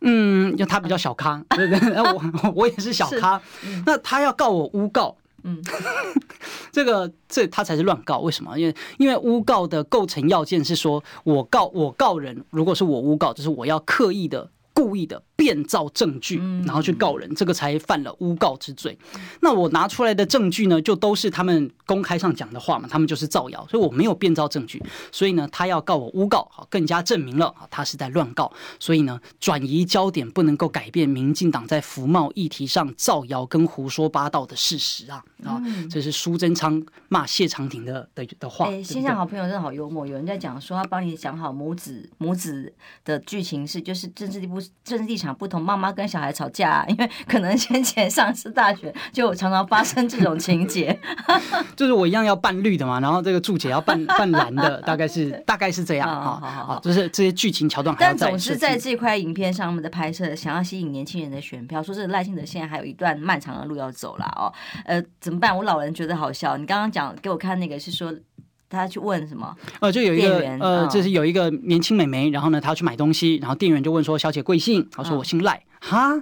嗯，就他比较小咖，对 对，我我也是小咖，那他要告我诬告。嗯，这个这他才是乱告，为什么？因为因为诬告的构成要件是说，我告我告人，如果是我诬告，就是我要刻意的。故意的变造证据，然后去告人，这个才犯了诬告之罪。那我拿出来的证据呢，就都是他们公开上讲的话嘛，他们就是造谣，所以我没有变造证据。所以呢，他要告我诬告，好，更加证明了啊，他是在乱告。所以呢，转移焦点不能够改变民进党在服贸议题上造谣跟胡说八道的事实啊啊！这是苏贞昌骂谢长廷的的的话。哎，线上好朋友真的好幽默，有人在讲说他帮你讲好母子母子的剧情是就是政治地不。政治立场不同，妈妈跟小孩吵架，因为可能先前上次大学就常常发生这种情节。就是我一样要扮绿的嘛，然后这个注解要扮扮蓝的，大概是大概是这样啊。就是这些剧情桥段。但总是在这块影片上面的拍摄，想要吸引年轻人的选票，说这个赖幸德现在还有一段漫长的路要走了哦。呃，怎么办？我老人觉得好笑。你刚刚讲给我看那个是说。他去问什么？呃，就有一个呃，就是有一个年轻美眉，然后呢，她要去买东西，然后店员就问说：“小姐贵姓？”她说：“我姓赖。”哈，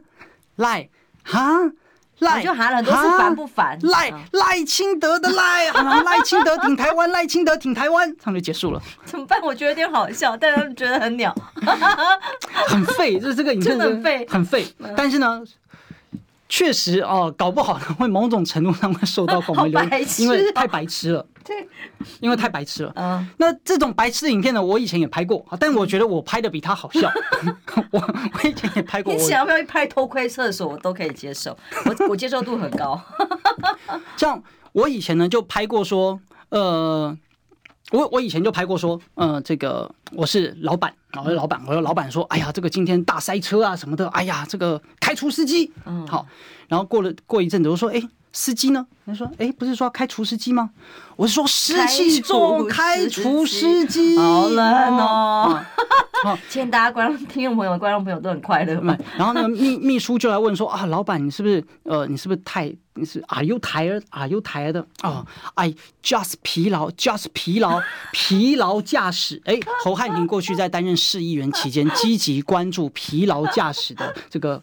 赖哈赖，就喊了很多次，烦不烦？赖赖清德的赖，赖清德挺台湾，赖清德挺台湾，他们就结束了。怎么办？我觉得有点好笑，但他们觉得很鸟，很废，就是这个影片很废，很废。但是呢。确实哦，搞不好会某种程度上会受到广为流 言，因为太白痴了。对，因为太白痴了。嗯，那这种白痴的影片呢，我以前也拍过，但我觉得我拍的比他好笑。我我以前也拍过。你想要不要拍偷窥厕所，我都可以接受，我我接受度很高。像我以前呢就拍过说，呃。我我以前就拍过说，嗯、呃，这个我是老板，我是老板，我说老板说，哎呀，这个今天大塞车啊什么的，哎呀，这个开除司机，嗯，好，然后过了过一阵子，我说，哎。司机呢？他说：“哎，不是说开除司机吗？我是说湿气重，开除司机。好冷哦！今天大家观众、听众朋友、观众朋友都很快乐嘛。然后那个秘秘书就来问说：啊，老板，你是不是呃，你是不是太你是 Are you tired？Are you tired？哦，I just 疲劳，just 疲劳，疲劳驾驶。哎，侯汉廷过去在担任市议员期间，积极关注疲劳驾驶的这个。”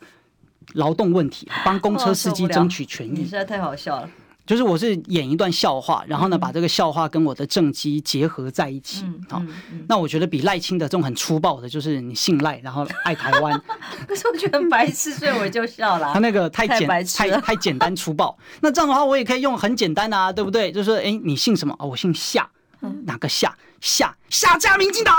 劳动问题，帮公车司机争取权益，你实在太好笑了。就是我是演一段笑话，然后呢，把这个笑话跟我的政绩结合在一起。好，那我觉得比赖清德这种很粗暴的，就是你姓赖，然后爱台湾。可是我觉得很白痴，所以我就笑了。他那个太简太太简单粗暴。那这样的话，我也可以用很简单啊，对不对？就是说，哎，你姓什么？哦，我姓夏。哪个夏？夏夏家民进党，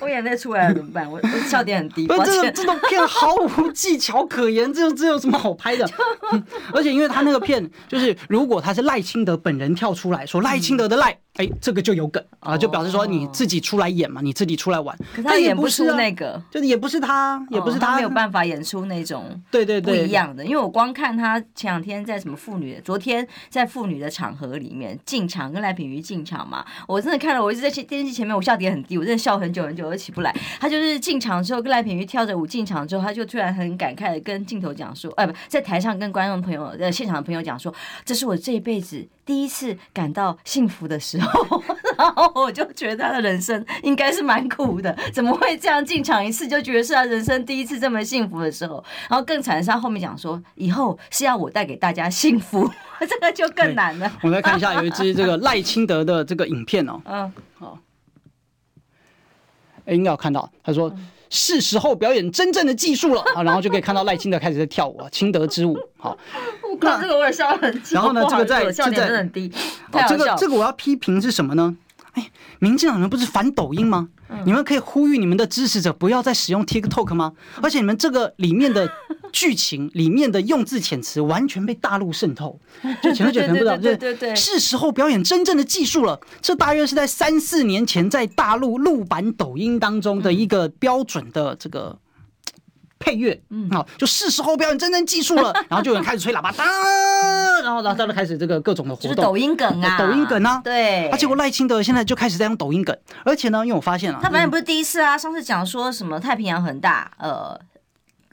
我眼泪出来了怎么办？我我笑点很低。不是这个这种片毫无技巧可言，这这有什么好拍的？而且因为他那个片，就是如果他是赖清德本人跳出来说赖清德的赖，哎，这个就有梗啊，就表示说你自己出来演嘛，你自己出来玩。可他演不出那个，就是也不是他，也不是他没有办法演出那种 对对对不一样的。因为我光看他前两天在什么妇女，昨天在妇女的场合里面进进场跟赖品瑜进场嘛，我真的看了，我一直在电视机前面，我笑点很低，我真的笑很久很久我起不来。他就是进场之后跟赖品瑜跳着舞进场之后，他就突然很感慨的跟镜头讲说，哎，不在台上跟观众朋友呃现场的朋友讲说，这是我这一辈子第一次感到幸福的时候。然后我就觉得他的人生应该是蛮苦的，怎么会这样进场一次就觉得是他人生第一次这么幸福的时候？然后更惨的是他后面讲说，以后是要我带给大家幸福。这个就更难了。我们来看一下，有一支这个赖清德的这个影片哦。嗯，好。哎，应该有看到，他说是时候表演真正的技术了啊，然后就可以看到赖清德开始在跳舞啊，清德之舞。好，我靠这个我也笑很。然后呢，这个在笑点真的很低。这个这个我要批评是什么呢？哎，民进党人不是反抖音吗？你们可以呼吁你们的支持者不要再使用 TikTok 吗？而且你们这个里面的剧情里面的用字遣词完全被大陆渗透，就前面可能不知道，对对对，是时候表演真正的技术了。这大约是在三四年前在大陆陆版抖音当中的一个标准的这个。配乐，嗯，好，就是时候表演真正技术了，然后就有人开始吹喇叭，当，然后然后他就开始这个各种的活动，就是抖音梗啊，抖音梗啊，对，而且我赖清德现在就开始在用抖音梗，而且呢，因为我发现了，他反正不是第一次啊，上次讲说什么太平洋很大，呃，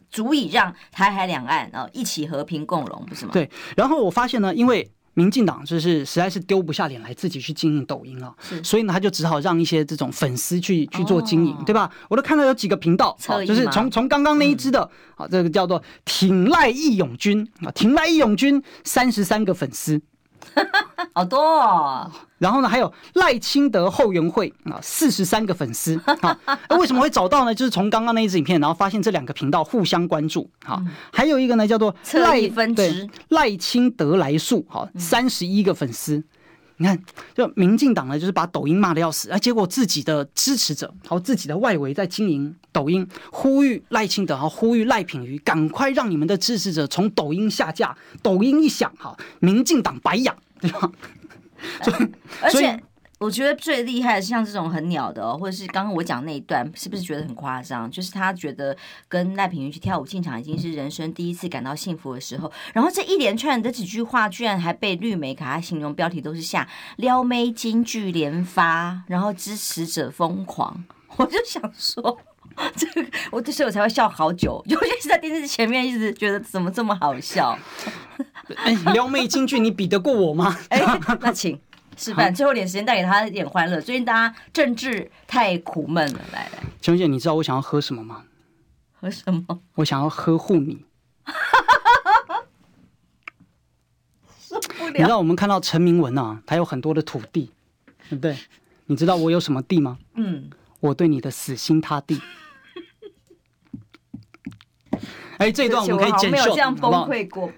足以让台海两岸呃一起和平共荣，不是吗？对，然后我发现呢，因为。民进党就是实在是丢不下脸来自己去经营抖音啊，所以呢，他就只好让一些这种粉丝去去做经营，对吧？我都看到有几个频道，就是从从刚刚那一支的啊，这个叫做挺赖义勇军啊，挺赖义勇军三十三个粉丝。好多哦，然后呢，还有赖清德后援会啊，四十三个粉丝啊。为什么会找到呢？就是从刚刚那一支影片，然后发现这两个频道互相关注。好，还有一个呢，叫做赖分支赖清德来素，好，三十一个粉丝。你看，就民进党呢，就是把抖音骂的要死，啊结果自己的支持者，还有自己的外围在经营抖音，呼吁赖清德，哈，呼吁赖品妤，赶快让你们的支持者从抖音下架。抖音一响，哈，民进党白养，对吧？所以，而且。我觉得最厉害的是像这种很鸟的哦，或者是刚刚我讲那一段，是不是觉得很夸张？就是他觉得跟赖品妤去跳舞进场已经是人生第一次感到幸福的时候，然后这一连串的几句话，居然还被绿媒给他形容标题都是下撩妹金句连发，然后支持者疯狂。我就想说，这个我这时候我才会笑好久，尤其是在电视前面一直觉得怎么这么好笑。哎，撩妹金句你比得过我吗？哎，那请。示范最后点时间带给他一点欢乐。最近大家政治太苦闷了，来来，琼姐，你知道我想要喝什么吗？喝什么？我想要呵护你。受不了！你知道我们看到陈明文啊，他有很多的土地，对不对？你知道我有什么地吗？嗯，我对你的死心塌地。哎，这一段我们可以剪秀，好不好？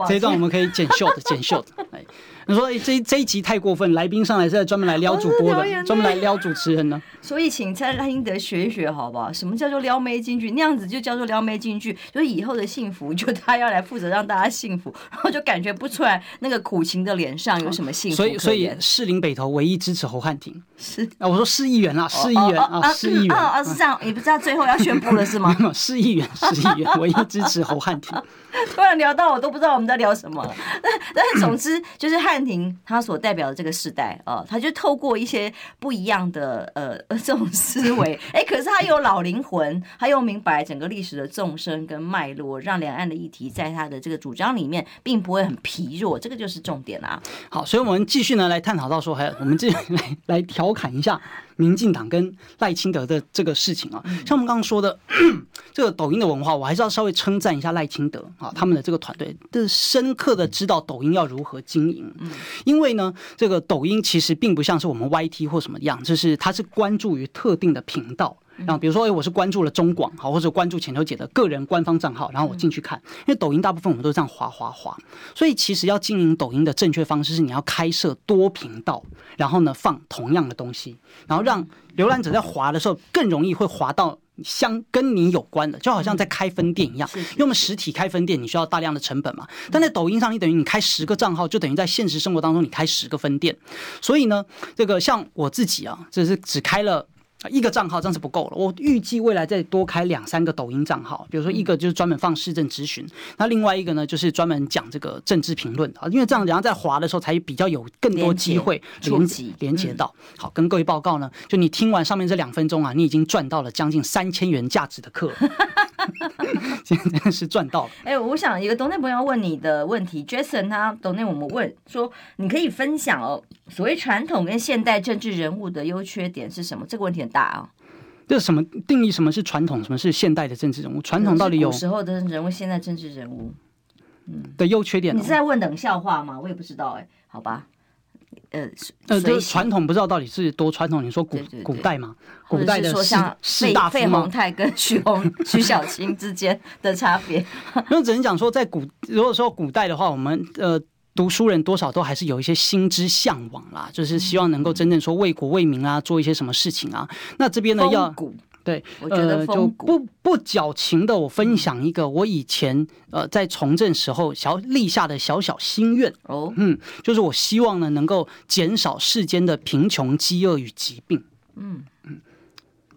这一段我们可以剪秀的，剪秀的。哎。你说这这一集太过分，来宾上来是在专门来撩主播的，专门来撩主持人呢。所以请蔡赖英德学一学，好不好？什么叫做撩妹金句？那样子就叫做撩妹金句，就是以后的幸福，就他要来负责让大家幸福，然后就感觉不出来那个苦情的脸上有什么幸福。所以，所以士林北投唯一支持侯汉廷是啊，我说市议员啦，市议员啊，市议员啊，是这样，你不知道最后要宣布了是吗？市议员，市议员唯一支持侯汉廷。突然聊到我都不知道我们在聊什么，但但是总之就是汉廷他所代表的这个时代啊，他就透过一些不一样的呃 这种思维，哎，可是他有老灵魂，他又明白整个历史的纵深跟脉络，让两岸的议题在他的这个主张里面并不会很疲弱，这个就是重点啊。好，所以我们继续呢来探讨到说，还有我们继续来来调侃一下。民进党跟赖清德的这个事情啊，像我们刚刚说的，这个抖音的文化，我还是要稍微称赞一下赖清德啊，他们的这个团队，这深刻的知道抖音要如何经营。因为呢，这个抖音其实并不像是我们 YT 或什么样，就是它是关注于特定的频道。然后比如说，哎，我是关注了中广，好，或者关注浅秋姐的个人官方账号，然后我进去看，因为抖音大部分我们都是这样滑滑滑，所以其实要经营抖音的正确方式是你要开设多频道，然后呢放同样的东西，然后让浏览者在滑的时候更容易会滑到相跟你有关的，就好像在开分店一样，因为我们实体开分店你需要大量的成本嘛，但在抖音上你等于你开十个账号，就等于在现实生活当中你开十个分店，所以呢，这个像我自己啊，这是只开了。一个账号这样是不够了，我预计未来再多开两三个抖音账号，比如说一个就是专门放市政咨询，那另外一个呢就是专门讲这个政治评论啊，因为这样然后在滑的时候才比较有更多机会连接连接到。好，跟各位报告呢，就你听完上面这两分钟啊，你已经赚到了将近三千元价值的课。今天真的是赚到了。哎，我想一个抖内朋友问你的问题，Jason 他抖内我们问说，你可以分享哦，所谓传统跟现代政治人物的优缺点是什么？这个问题很大啊。这什么定义？什么是传统？什么是现代的政治人物？传统到底有时候的人物，现在政治人物，嗯的优缺点？你是在问冷笑话吗？我也不知道哎，好吧。呃呃，就是传统不知道到底是多传统。你说古古代嘛，古代的士大夫费鸿泰跟徐宏 徐小青之间的差别。那只能讲说，在古如果说古代的话，我们呃读书人多少都还是有一些心之向往啦，就是希望能够真正说为国为民啊，做一些什么事情啊。那这边呢要。对，我觉得呃，就不不矫情的，我分享一个我以前呃在从政时候小立下的小小心愿哦，嗯，就是我希望呢能够减少世间的贫穷、饥饿与疾病，嗯嗯。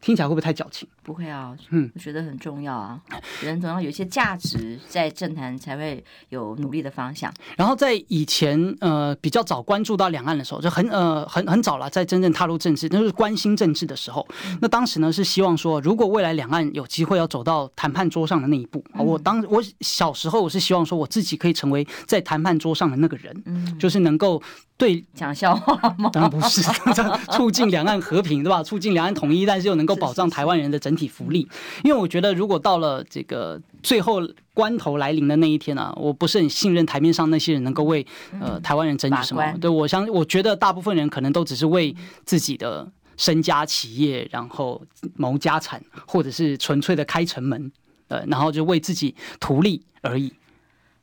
听起来会不会太矫情？不会啊，嗯，我觉得很重要啊。人总要有一些价值，在政坛才会有努力的方向。然后在以前呃比较早关注到两岸的时候，就很呃很很早了，在真正踏入政治，那就是关心政治的时候。那当时呢是希望说，如果未来两岸有机会要走到谈判桌上的那一步，我当我小时候我是希望说我自己可以成为在谈判桌上的那个人，嗯，就是能够。对，讲笑话吗？当然不是，促进两岸和平，对吧？促进两岸统一，但是又能够保障台湾人的整体福利。因为我觉得，如果到了这个最后关头来临的那一天啊，我不是很信任台面上那些人能够为呃台湾人争取什么。对，我相我觉得大部分人可能都只是为自己的身家企业，然后谋家产，或者是纯粹的开城门，呃，然后就为自己图利而已。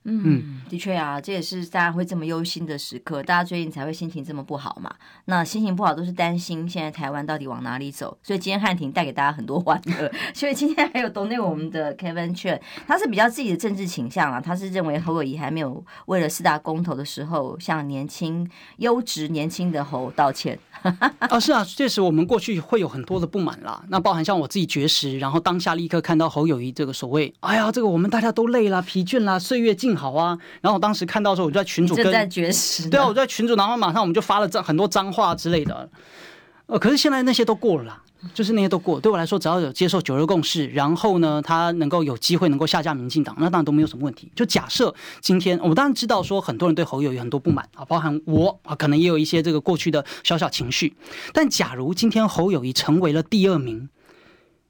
嗯，的确啊，这也是大家会这么忧心的时刻，大家最近才会心情这么不好嘛。那心情不好都是担心现在台湾到底往哪里走，所以今天汉庭带给大家很多欢乐。所以今天还有懂内我们的 Kevin Chen，他是比较自己的政治倾向啊，他是认为侯友谊还没有为了四大公投的时候向年轻优质年轻的侯道歉。啊，是啊，确实我们过去会有很多的不满啦。那包含像我自己绝食，然后当下立刻看到侯友谊这个所谓，哎呀，这个我们大家都累了、疲倦了，岁月静好啊。然后我当时看到的时候，我就在群主跟在绝食，对啊，我就在群主，然后马上我们就发了脏很多脏话之类的。呃，可是现在那些都过了啦，就是那些都过。对我来说，只要有接受九二共识，然后呢，他能够有机会能够下架民进党，那当然都没有什么问题。就假设今天，我当然知道说很多人对侯友宜有很多不满啊，包含我啊，可能也有一些这个过去的小小情绪。但假如今天侯友谊成为了第二名，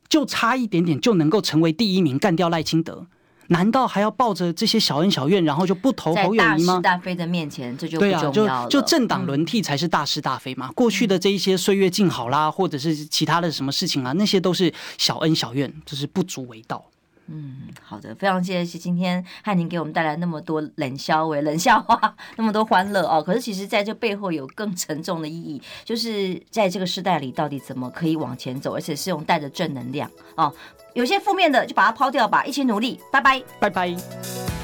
就差一点点就能够成为第一名，干掉赖清德。难道还要抱着这些小恩小怨然后就不投投远吗？是大非的面前这就不重要就政党轮替才是大是大非嘛过去的这一些岁月静好啦或者是其他的什么事情啊那些都是小恩小怨就是不足为道。嗯好的非常谢谢今天汉宁给我们带来那么多冷笑话冷笑话那么多欢乐哦可是其实在这背后有更沉重的意义就是在这个时代里到底怎么可以往前走而且是用带着正能量哦有些负面的就把它抛掉吧一起努力拜拜。拜拜。